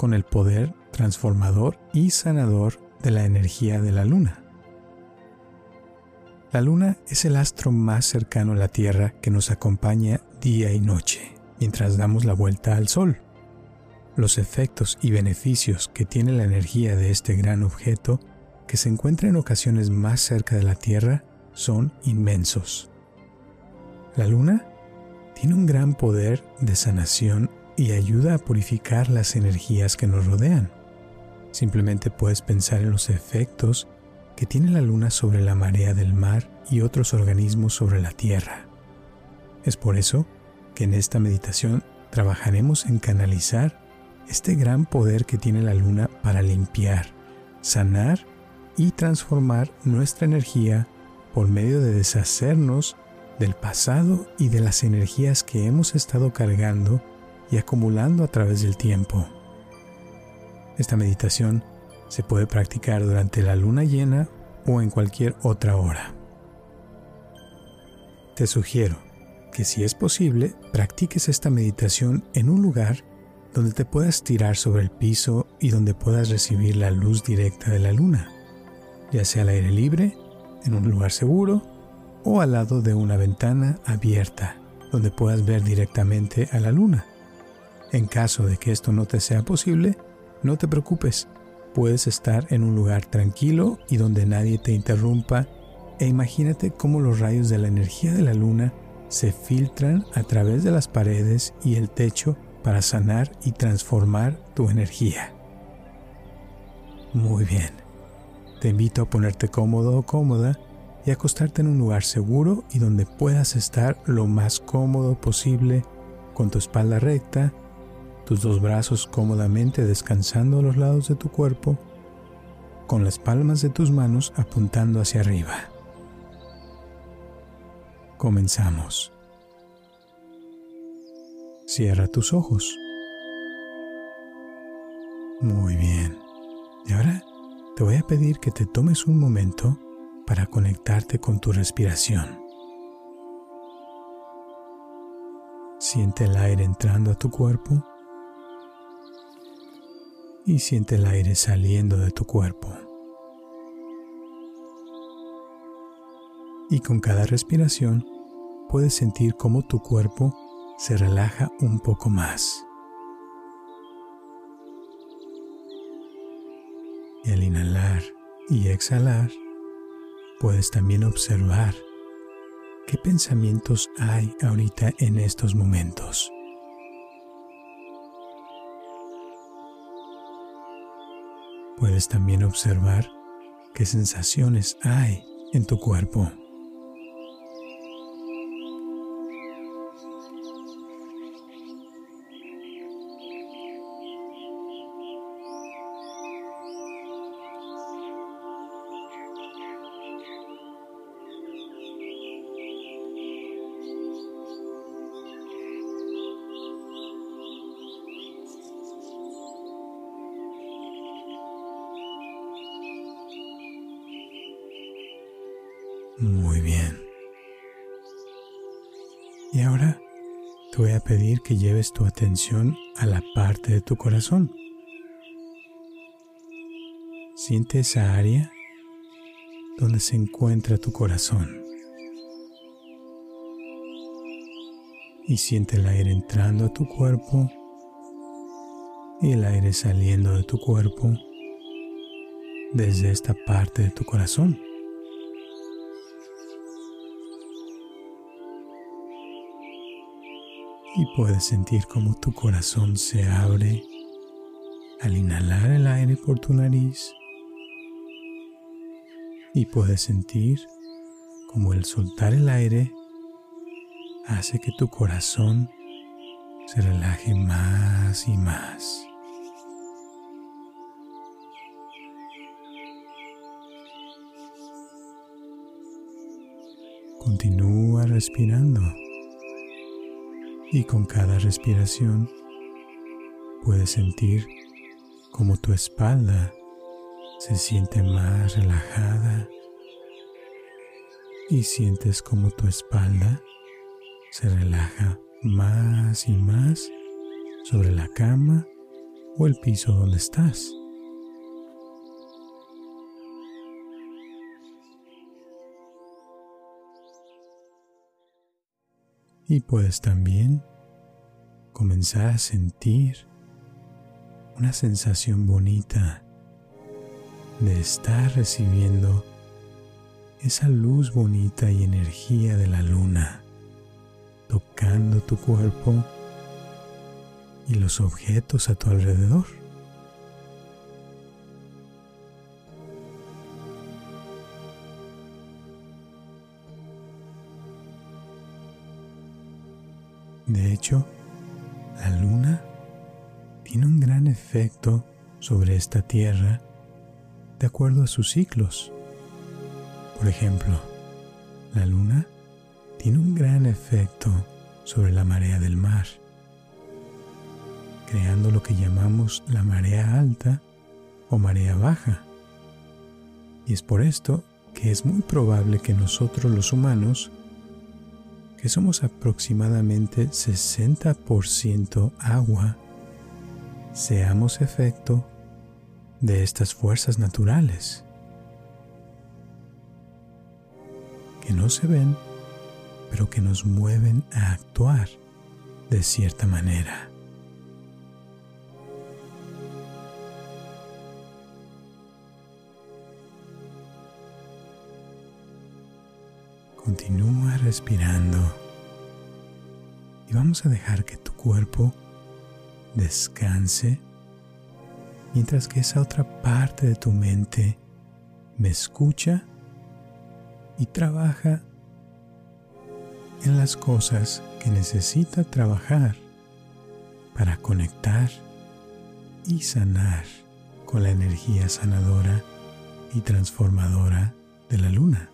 con el poder transformador y sanador de la energía de la luna. La luna es el astro más cercano a la Tierra que nos acompaña día y noche mientras damos la vuelta al Sol. Los efectos y beneficios que tiene la energía de este gran objeto, que se encuentra en ocasiones más cerca de la Tierra, son inmensos. La luna tiene un gran poder de sanación y ayuda a purificar las energías que nos rodean. Simplemente puedes pensar en los efectos que tiene la luna sobre la marea del mar y otros organismos sobre la tierra. Es por eso que en esta meditación trabajaremos en canalizar este gran poder que tiene la luna para limpiar, sanar y transformar nuestra energía por medio de deshacernos del pasado y de las energías que hemos estado cargando y acumulando a través del tiempo. Esta meditación se puede practicar durante la luna llena o en cualquier otra hora. Te sugiero que si es posible, practiques esta meditación en un lugar donde te puedas tirar sobre el piso y donde puedas recibir la luz directa de la luna, ya sea al aire libre, en un lugar seguro o al lado de una ventana abierta donde puedas ver directamente a la luna. En caso de que esto no te sea posible, no te preocupes, puedes estar en un lugar tranquilo y donde nadie te interrumpa. E imagínate cómo los rayos de la energía de la luna se filtran a través de las paredes y el techo para sanar y transformar tu energía. Muy bien, te invito a ponerte cómodo o cómoda y acostarte en un lugar seguro y donde puedas estar lo más cómodo posible con tu espalda recta, tus dos brazos cómodamente descansando a los lados de tu cuerpo, con las palmas de tus manos apuntando hacia arriba. Comenzamos. Cierra tus ojos. Muy bien. Y ahora te voy a pedir que te tomes un momento para conectarte con tu respiración. Siente el aire entrando a tu cuerpo y siente el aire saliendo de tu cuerpo. Y con cada respiración puedes sentir cómo tu cuerpo se relaja un poco más. Y al inhalar y exhalar, puedes también observar qué pensamientos hay ahorita en estos momentos. Puedes también observar qué sensaciones hay en tu cuerpo. Y ahora te voy a pedir que lleves tu atención a la parte de tu corazón. Siente esa área donde se encuentra tu corazón. Y siente el aire entrando a tu cuerpo y el aire saliendo de tu cuerpo desde esta parte de tu corazón. y puedes sentir cómo tu corazón se abre al inhalar el aire por tu nariz y puedes sentir como el soltar el aire hace que tu corazón se relaje más y más. Continúa respirando y con cada respiración puedes sentir como tu espalda se siente más relajada y sientes como tu espalda se relaja más y más sobre la cama o el piso donde estás. Y puedes también comenzar a sentir una sensación bonita de estar recibiendo esa luz bonita y energía de la luna tocando tu cuerpo y los objetos a tu alrededor. De hecho, la luna tiene un gran efecto sobre esta Tierra de acuerdo a sus ciclos. Por ejemplo, la luna tiene un gran efecto sobre la marea del mar, creando lo que llamamos la marea alta o marea baja. Y es por esto que es muy probable que nosotros los humanos, que somos aproximadamente 60% agua, seamos efecto de estas fuerzas naturales que no se ven, pero que nos mueven a actuar de cierta manera. Continúa respirando y vamos a dejar que tu cuerpo descanse mientras que esa otra parte de tu mente me escucha y trabaja en las cosas que necesita trabajar para conectar y sanar con la energía sanadora y transformadora de la luna.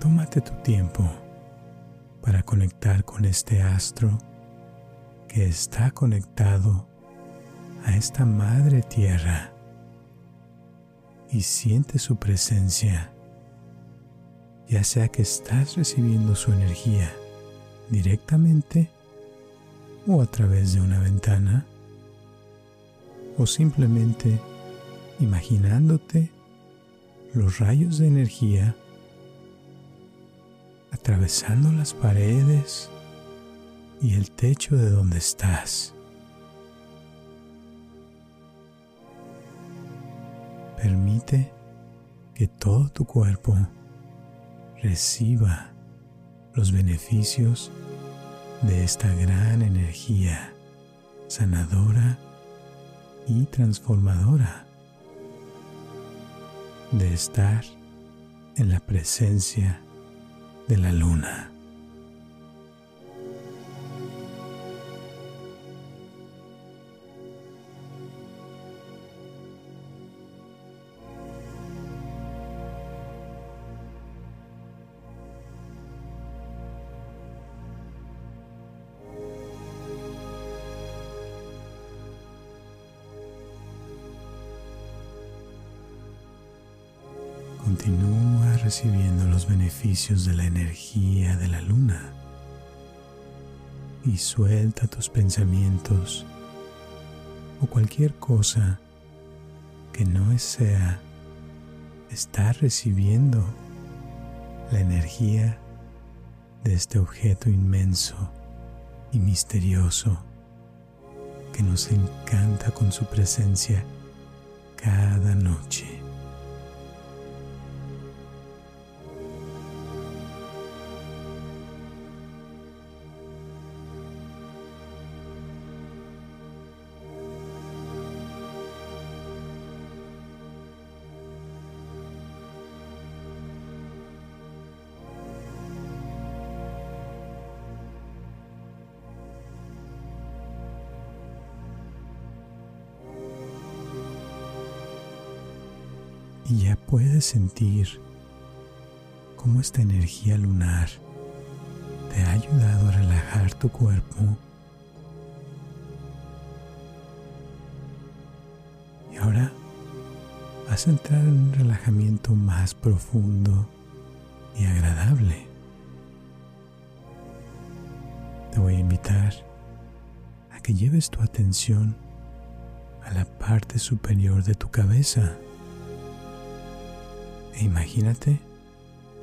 Tómate tu tiempo para conectar con este astro que está conectado a esta madre tierra y siente su presencia, ya sea que estás recibiendo su energía directamente o a través de una ventana, o simplemente imaginándote los rayos de energía atravesando las paredes y el techo de donde estás. Permite que todo tu cuerpo reciba los beneficios de esta gran energía sanadora y transformadora de estar en la presencia de la luna. Recibiendo los beneficios de la energía de la luna y suelta tus pensamientos o cualquier cosa que no sea estar recibiendo la energía de este objeto inmenso y misterioso que nos encanta con su presencia cada noche. Sentir cómo esta energía lunar te ha ayudado a relajar tu cuerpo y ahora vas a entrar en un relajamiento más profundo y agradable. Te voy a invitar a que lleves tu atención a la parte superior de tu cabeza. Imagínate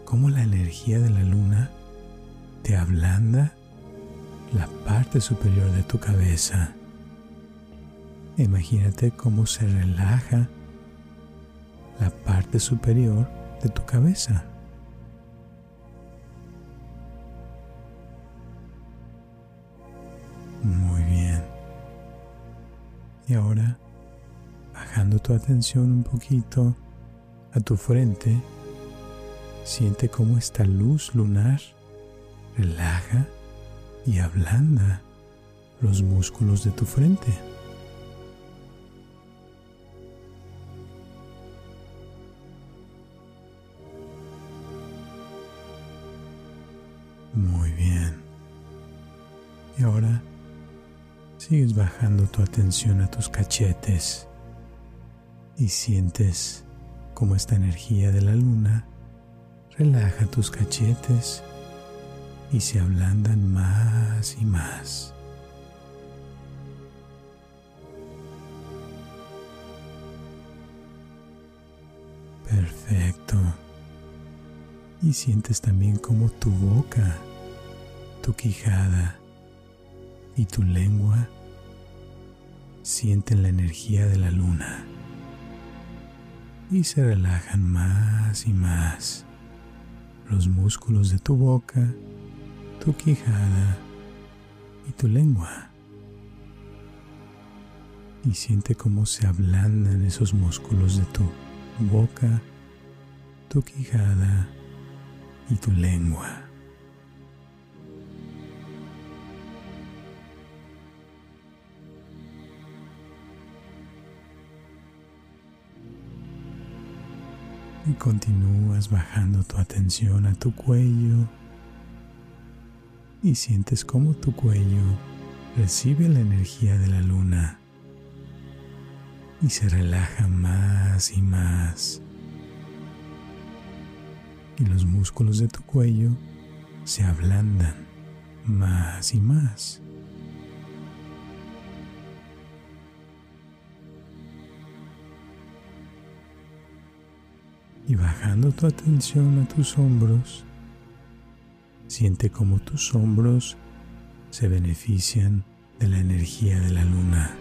cómo la energía de la luna te ablanda la parte superior de tu cabeza. Imagínate cómo se relaja la parte superior de tu cabeza. Muy bien. Y ahora, bajando tu atención un poquito a tu frente, siente cómo esta luz lunar relaja y ablanda los músculos de tu frente. Muy bien. Y ahora sigues bajando tu atención a tus cachetes y sientes como esta energía de la luna relaja tus cachetes y se ablandan más y más. Perfecto. Y sientes también como tu boca, tu quijada y tu lengua sienten la energía de la luna y se relajan más y más los músculos de tu boca tu quijada y tu lengua. Y siente cómo se ablandan esos músculos de tu boca, tu quijada y tu lengua. Continúas bajando tu atención a tu cuello y sientes cómo tu cuello recibe la energía de la luna y se relaja más y más. Y los músculos de tu cuello se ablandan más y más. Y bajando tu atención a tus hombros, Siente como tus hombros se benefician de la energía de la luna,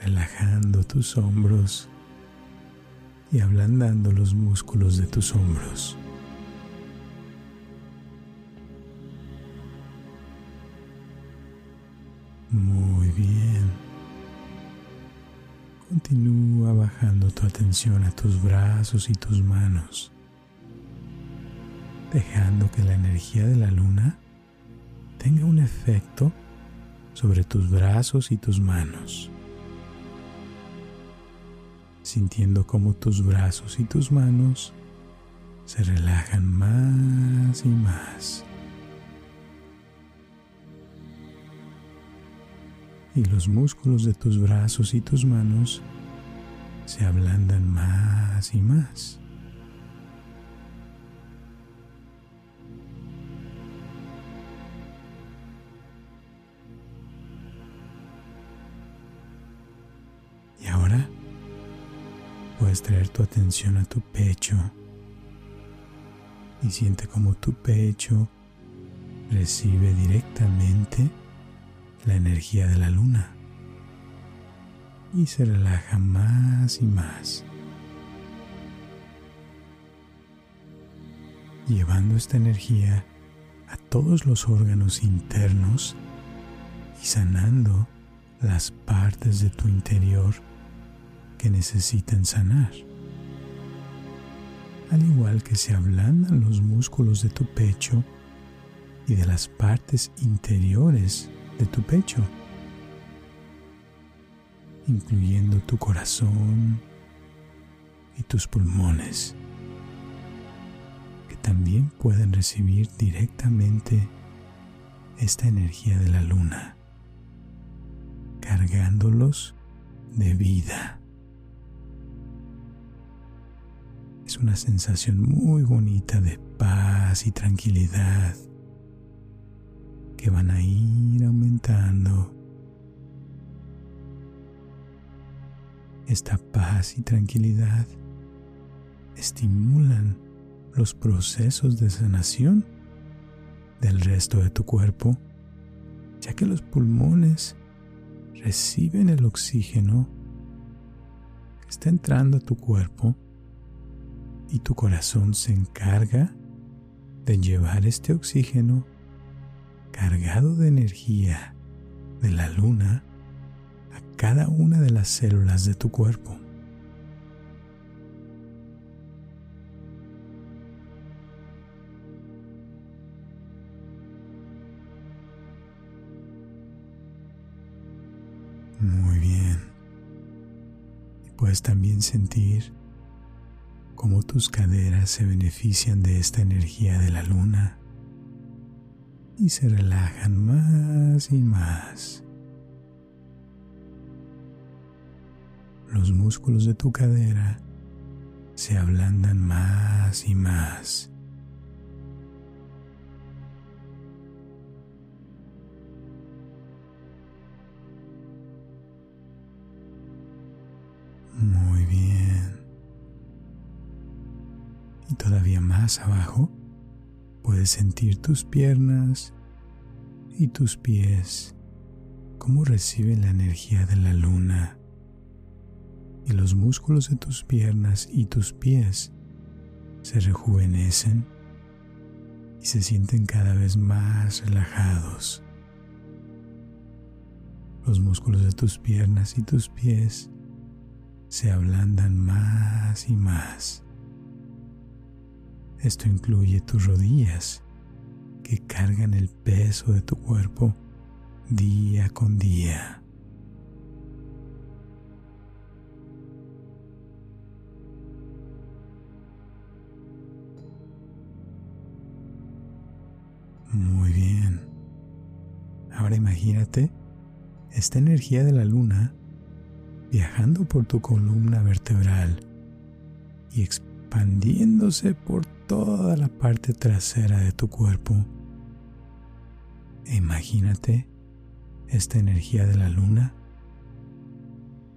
relajando tus hombros y ablandando los músculos de tus hombros. Muy bien. Continúa bajando tu atención a tus brazos y tus manos dejando que la energía de la luna tenga un efecto sobre tus brazos y tus manos, sintiendo cómo tus brazos y tus manos se relajan más y más. Y los músculos de tus brazos y tus manos se ablandan más y más. puedes traer tu atención a tu pecho y siente como tu pecho recibe directamente la energía de la luna y se relaja más y más. Llevando esta energía a todos los órganos internos y sanando las partes de tu interior que necesitan sanar. Al igual que se ablandan los músculos de tu pecho y de las partes interiores de tu pecho, incluyendo tu corazón, y tus pulmones, que también pueden recibir directamente esta energía de la luna, cargándolos de vida. Es una sensación muy bonita de paz y tranquilidad que van a ir aumentando. Esta paz y tranquilidad estimulan los procesos de sanación del resto de tu cuerpo, ya que los pulmones reciben el oxígeno que está entrando a tu cuerpo y tu corazón se encarga de llevar este oxígeno cargado de energía de la luna a cada una de las células de tu cuerpo. Muy bien. Y puedes también sentir cómo tus caderas se benefician de esta energía de la luna y se relajan más y más. Los músculos de tu cadera se ablandan más y más. Muy bien. Y todavía más abajo sentir tus piernas y tus pies, cómo reciben la energía de la luna. Y los músculos de tus piernas y tus pies se rejuvenecen y se sienten cada vez más relajados. Los músculos de tus piernas y tus pies se ablandan más y más. Esto incluye tus rodillas que cargan el peso de tu cuerpo día con día. Muy bien. Ahora imagínate esta energía de la luna viajando por tu columna vertebral y expandiéndose por toda la parte trasera de tu cuerpo. imagínate esta energía de la luna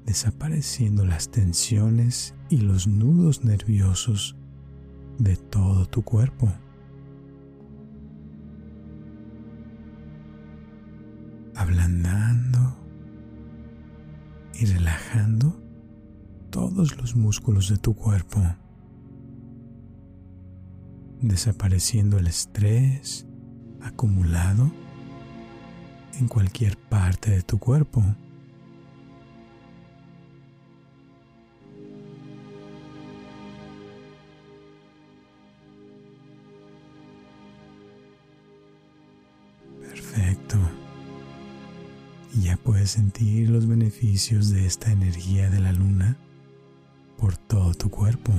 desapareciendo las tensiones y los nudos nerviosos de todo tu cuerpo. Ablandando y relajando todos los músculos de tu cuerpo, desapareciendo el estrés acumulado en cualquier parte de tu cuerpo. puedes sentir los beneficios de esta energía de la luna por todo tu cuerpo.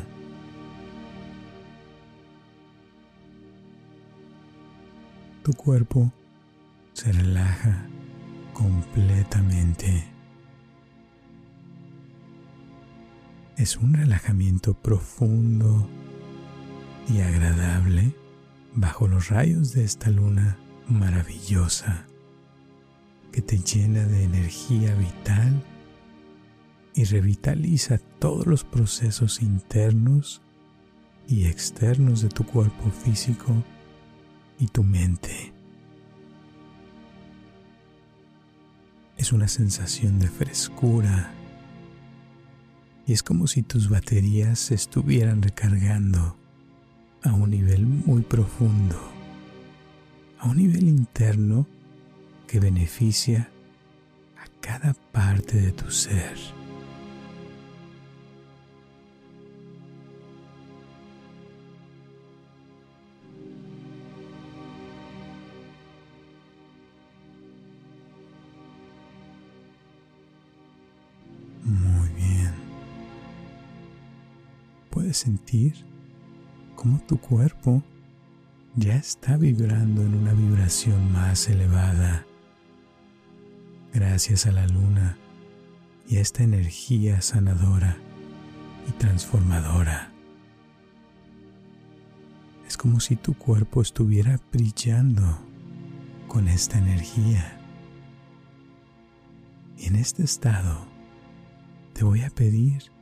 Tu cuerpo se relaja completamente. Es un relajamiento profundo y agradable bajo los rayos de esta luna maravillosa que te llena de energía vital y revitaliza todos los procesos internos y externos de tu cuerpo físico y tu mente. Es una sensación de frescura y es como si tus baterías se estuvieran recargando a un nivel muy profundo, a un nivel interno que beneficia a cada parte de tu ser. Sentir cómo tu cuerpo ya está vibrando en una vibración más elevada gracias a la luna y a esta energía sanadora y transformadora. Es como si tu cuerpo estuviera brillando con esta energía. Y en este estado te voy a pedir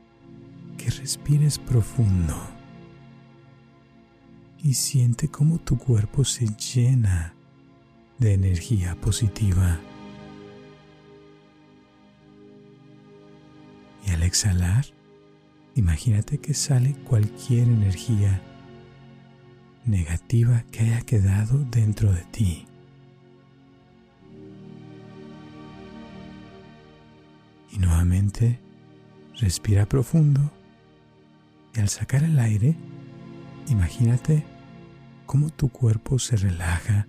que respires profundo y siente cómo tu cuerpo se llena de energía positiva. Y al exhalar, imagínate que sale cualquier energía negativa que haya quedado dentro de ti. Y nuevamente respira profundo y al sacar el aire, imagínate cómo tu cuerpo se relaja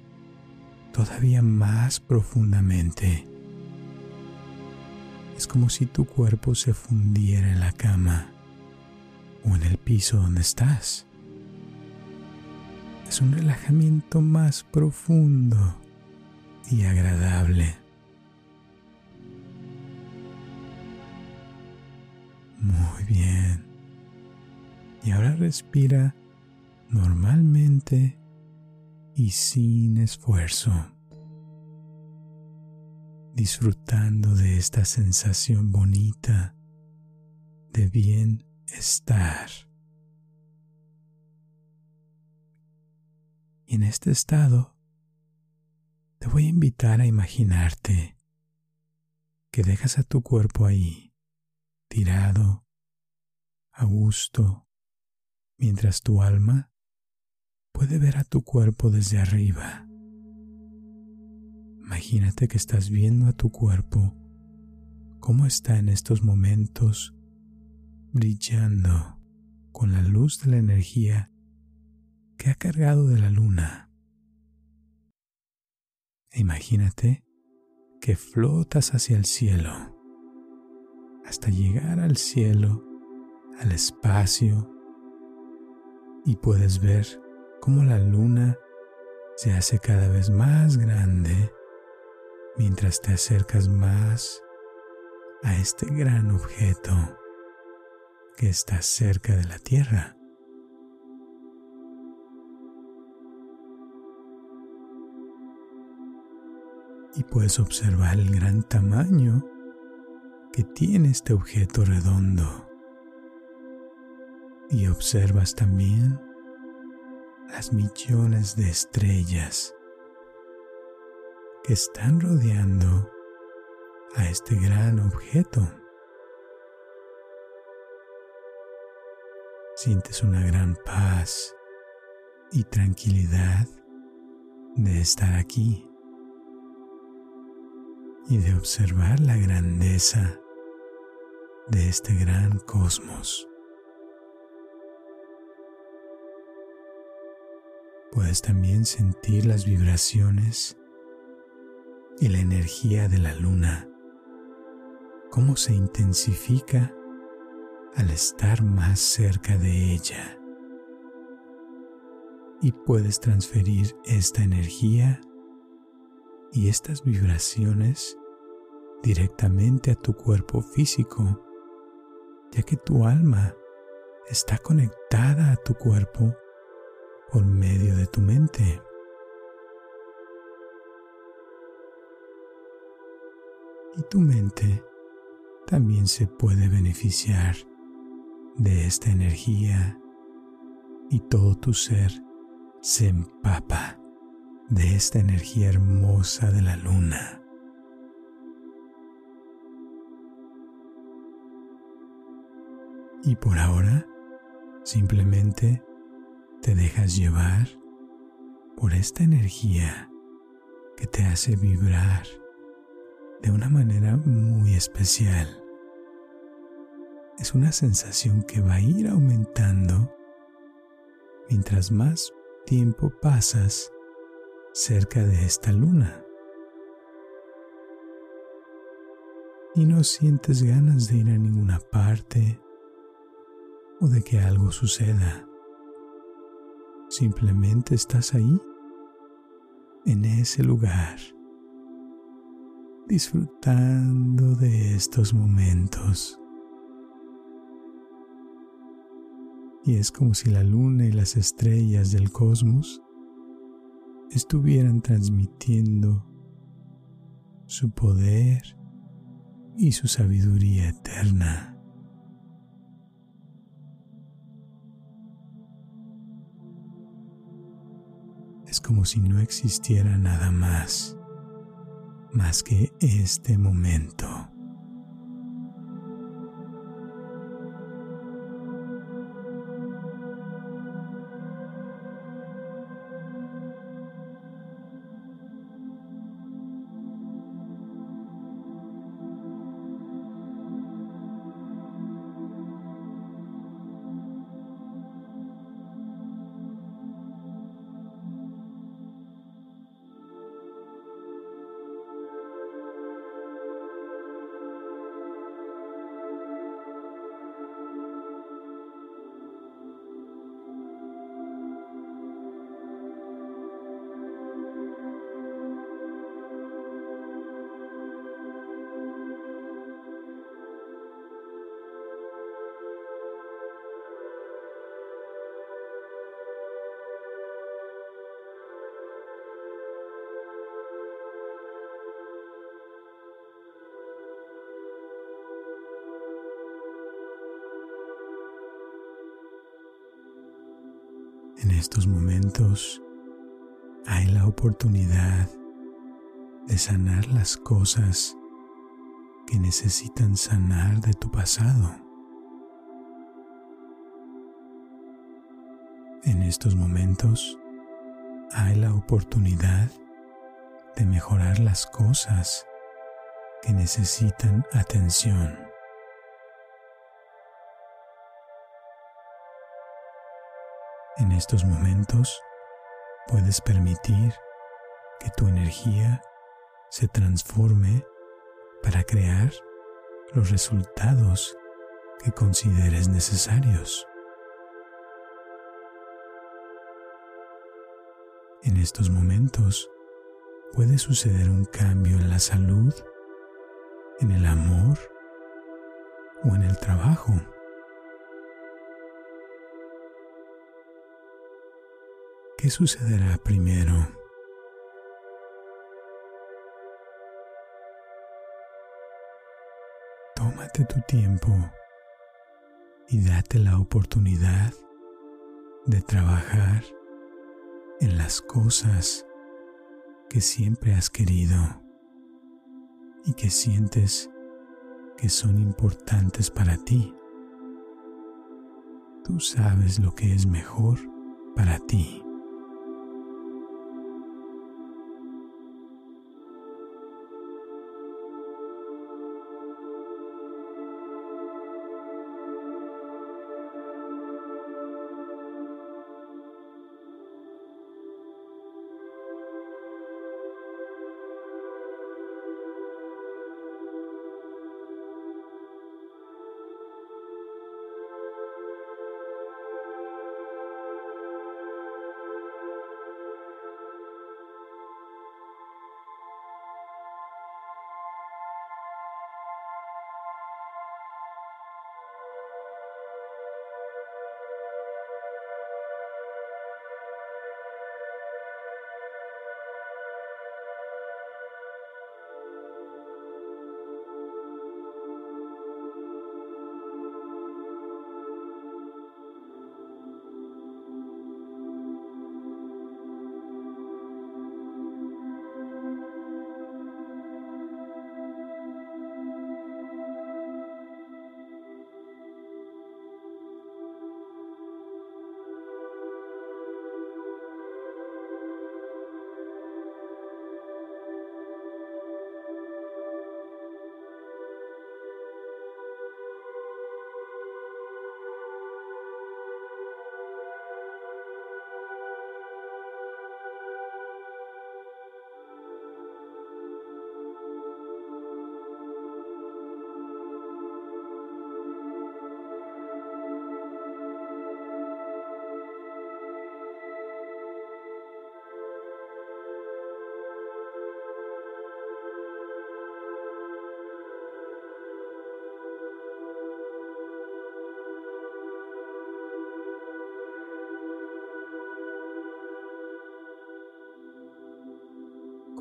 todavía más profundamente. Es como si tu cuerpo se fundiera en la cama o en el piso donde estás. Es un relajamiento más profundo y agradable. Muy bien. Y ahora respira normalmente y sin esfuerzo, disfrutando de esta sensación bonita de bienestar. Y en este estado te voy a invitar a imaginarte que dejas a tu cuerpo ahí, tirado, a gusto, mientras tu alma puede ver a tu cuerpo desde arriba. Imagínate que estás viendo a tu cuerpo cómo está en estos momentos brillando con la luz de la energía que ha cargado de la luna. E imagínate que flotas hacia el cielo hasta llegar al cielo, al espacio y puedes ver cómo la luna se hace cada vez más grande mientras te acercas más a este gran objeto que está cerca de la Tierra. Y puedes observar el gran tamaño que tiene este objeto redondo y observas también las millones de estrellas que están rodeando a este gran objeto. Sientes una gran paz y tranquilidad de estar aquí y de observar la grandeza de este gran cosmos. Puedes también sentir las vibraciones y la energía de la luna, cómo se intensifica al estar más cerca de ella. Y puedes transferir esta energía y estas vibraciones directamente a tu cuerpo físico, ya que tu alma está conectada a tu cuerpo por medio de tu mente. Y tu mente también se puede beneficiar de esta energía y todo tu ser se empapa de esta energía hermosa de la luna. Y por ahora, simplemente te dejas llevar por esta energía que te hace vibrar de una manera muy especial. Es una sensación que va a ir aumentando mientras más tiempo pasas cerca de esta luna. Y no sientes ganas de ir a ninguna parte o de que algo suceda. Simplemente estás ahí, en ese lugar, disfrutando de estos momentos. Y es como si la luna y las estrellas del cosmos estuvieran transmitiendo su poder y su sabiduría eterna. Como si no existiera nada más, más que este momento. En estos momentos hay la oportunidad de sanar las cosas que necesitan sanar de tu pasado. En estos momentos hay la oportunidad de mejorar las cosas que necesitan atención. En estos momentos puedes permitir que tu energía se transforme para crear los resultados que consideres necesarios. En estos momentos puede suceder un cambio en la salud, en el amor o en el trabajo. ¿Qué sucederá primero? Tómate tu tiempo y date la oportunidad de trabajar en las cosas que siempre has querido y que sientes que son importantes para ti. Tú sabes lo que es mejor para ti.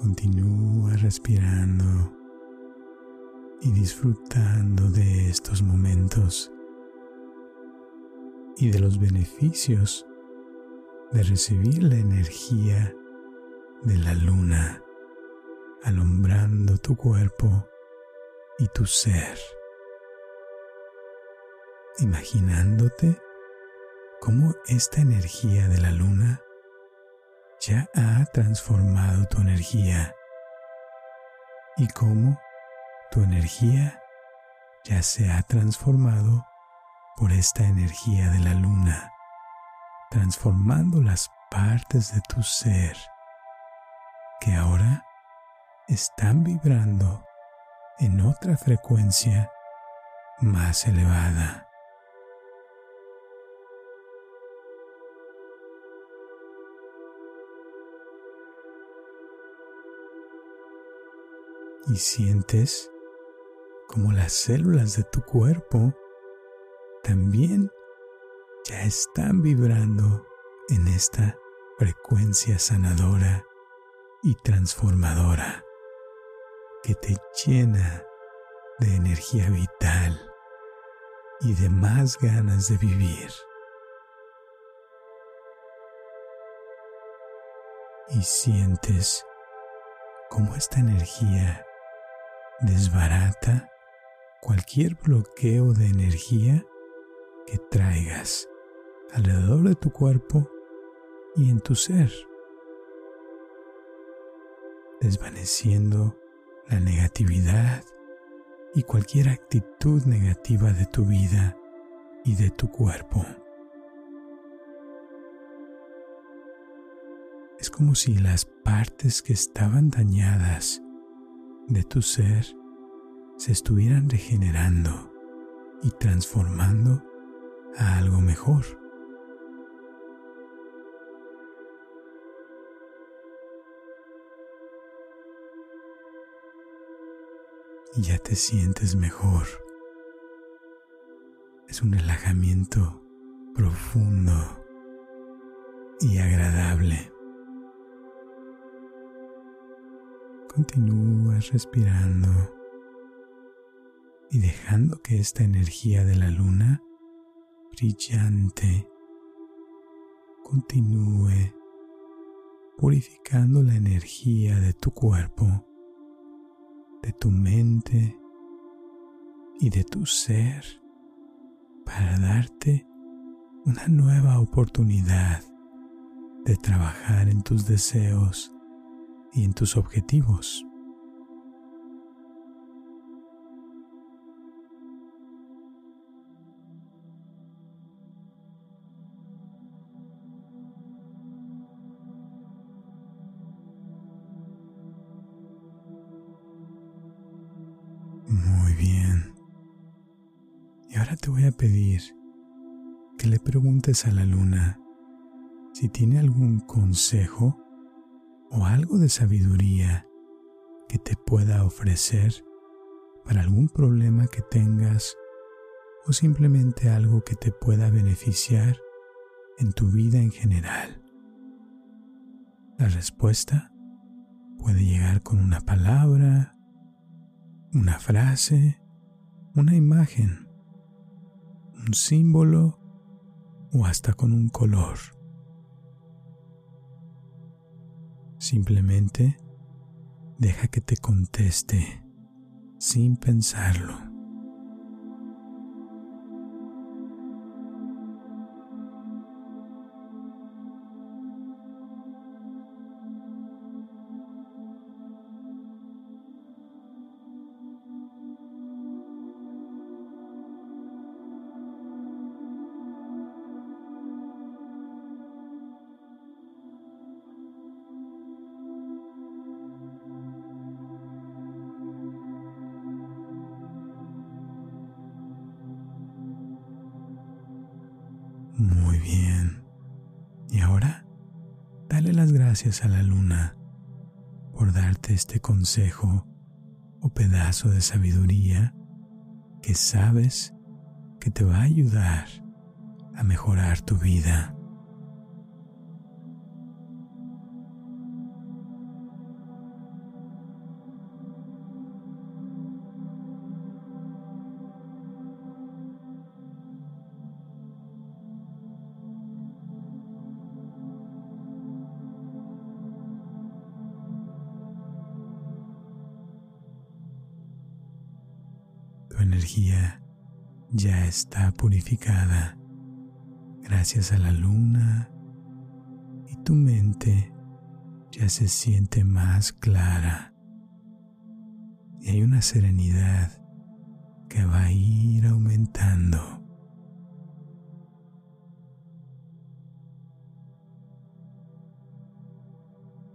Continúa respirando y disfrutando de estos momentos y de los beneficios de recibir la energía de la luna alumbrando tu cuerpo y tu ser, imaginándote cómo esta energía de la luna ya ha transformado tu energía y cómo tu energía ya se ha transformado por esta energía de la luna, transformando las partes de tu ser que ahora están vibrando en otra frecuencia más elevada. Y sientes como las células de tu cuerpo también ya están vibrando en esta frecuencia sanadora y transformadora que te llena de energía vital y de más ganas de vivir. Y sientes cómo esta energía desbarata cualquier bloqueo de energía que traigas alrededor de tu cuerpo y en tu ser, desvaneciendo la negatividad y cualquier actitud negativa de tu vida y de tu cuerpo. Es como si las partes que estaban dañadas de tu ser se estuvieran regenerando y transformando a algo mejor. ya te sientes mejor. Es un relajamiento profundo y agradable. Continúas respirando y dejando que esta energía de la luna brillante continúe purificando la energía de tu cuerpo de tu mente y de tu ser para darte una nueva oportunidad de trabajar en tus deseos y en tus objetivos. te voy a pedir que le preguntes a la luna si tiene algún consejo o algo de sabiduría que te pueda ofrecer para algún problema que tengas o simplemente algo que te pueda beneficiar en tu vida en general. La respuesta puede llegar con una palabra, una frase, una imagen un símbolo o hasta con un color. Simplemente deja que te conteste sin pensarlo. Muy bien. Y ahora, dale las gracias a la luna por darte este consejo o pedazo de sabiduría que sabes que te va a ayudar a mejorar tu vida. Ya está purificada. Gracias a la luna y tu mente ya se siente más clara. Y hay una serenidad que va a ir aumentando.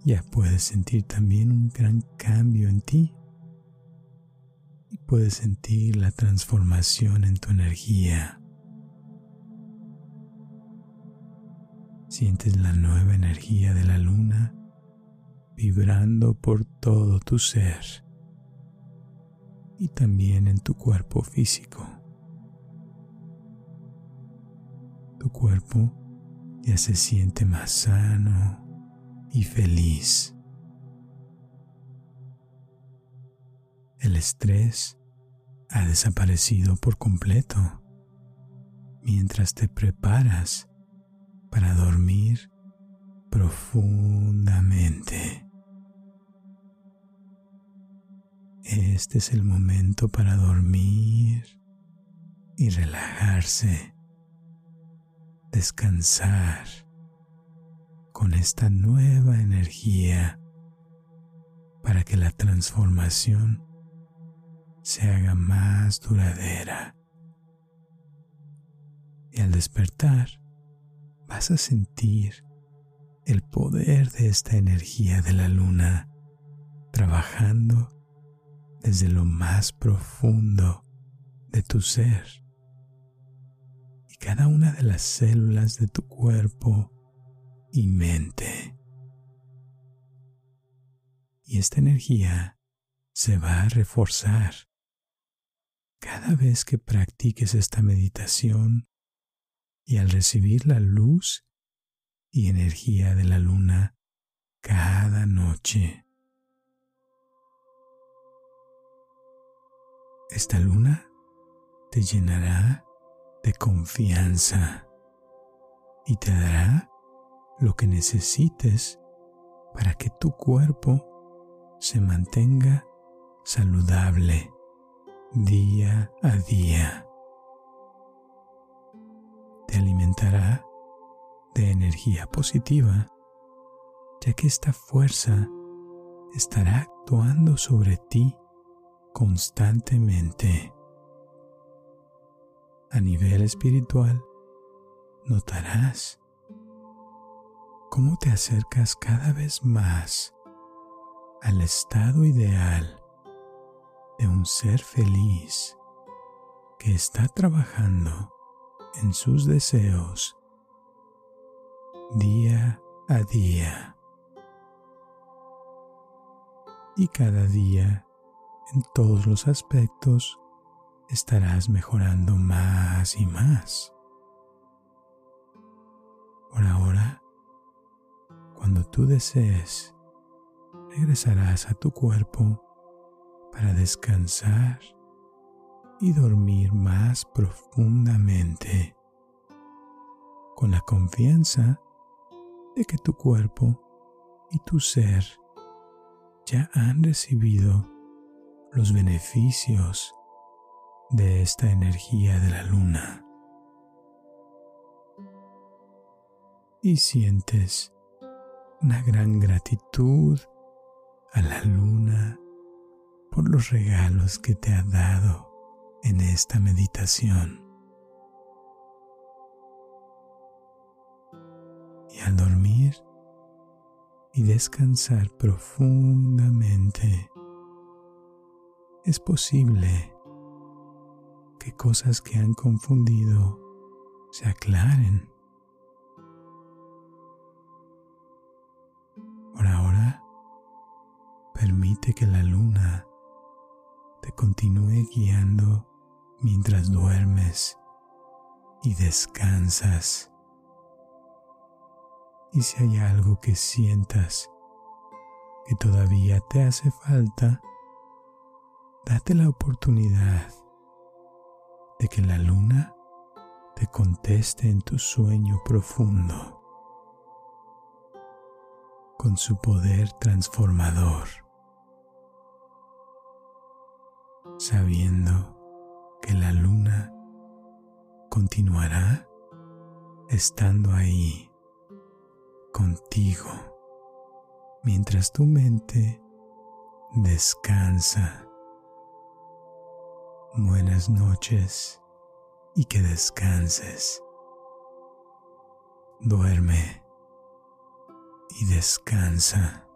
Ya puedes sentir también un gran cambio en ti y puedes sentir la transformación en tu energía. Sientes la nueva energía de la luna vibrando por todo tu ser y también en tu cuerpo físico. Tu cuerpo ya se siente más sano y feliz. El estrés ha desaparecido por completo mientras te preparas para dormir profundamente. Este es el momento para dormir y relajarse, descansar con esta nueva energía para que la transformación se haga más duradera. Y al despertar vas a sentir el poder de esta energía de la luna trabajando desde lo más profundo de tu ser. Y cada una de las células de tu cuerpo y mente. Y esta energía se va a reforzar cada vez que practiques esta meditación y al recibir la luz y energía de la luna cada noche. Esta luna te llenará de confianza y te dará lo que necesites para que tu cuerpo se mantenga saludable día a día. Te alimentará de energía positiva, ya que esta fuerza estará actuando sobre ti constantemente. A nivel espiritual, notarás cómo te acercas cada vez más al estado ideal de un ser feliz que está trabajando en sus deseos día a día. Y cada día en todos los aspectos estarás mejorando más y más. Por ahora, cuando tú desees, regresarás a tu cuerpo para descansar y dormir más profundamente, con la confianza de que tu cuerpo y tu ser ya han recibido los beneficios de esta energía de la luna. Y sientes una gran gratitud a la luna por los regalos que te ha dado en esta meditación. Y al dormir y descansar profundamente, es posible que cosas que han confundido se aclaren. Por ahora, permite que la luna continúe guiando mientras duermes y descansas. Y si hay algo que sientas que todavía te hace falta, date la oportunidad de que la luna te conteste en tu sueño profundo con su poder transformador, sabiendo continuará estando ahí contigo mientras tu mente descansa. Buenas noches y que descanses. Duerme y descansa.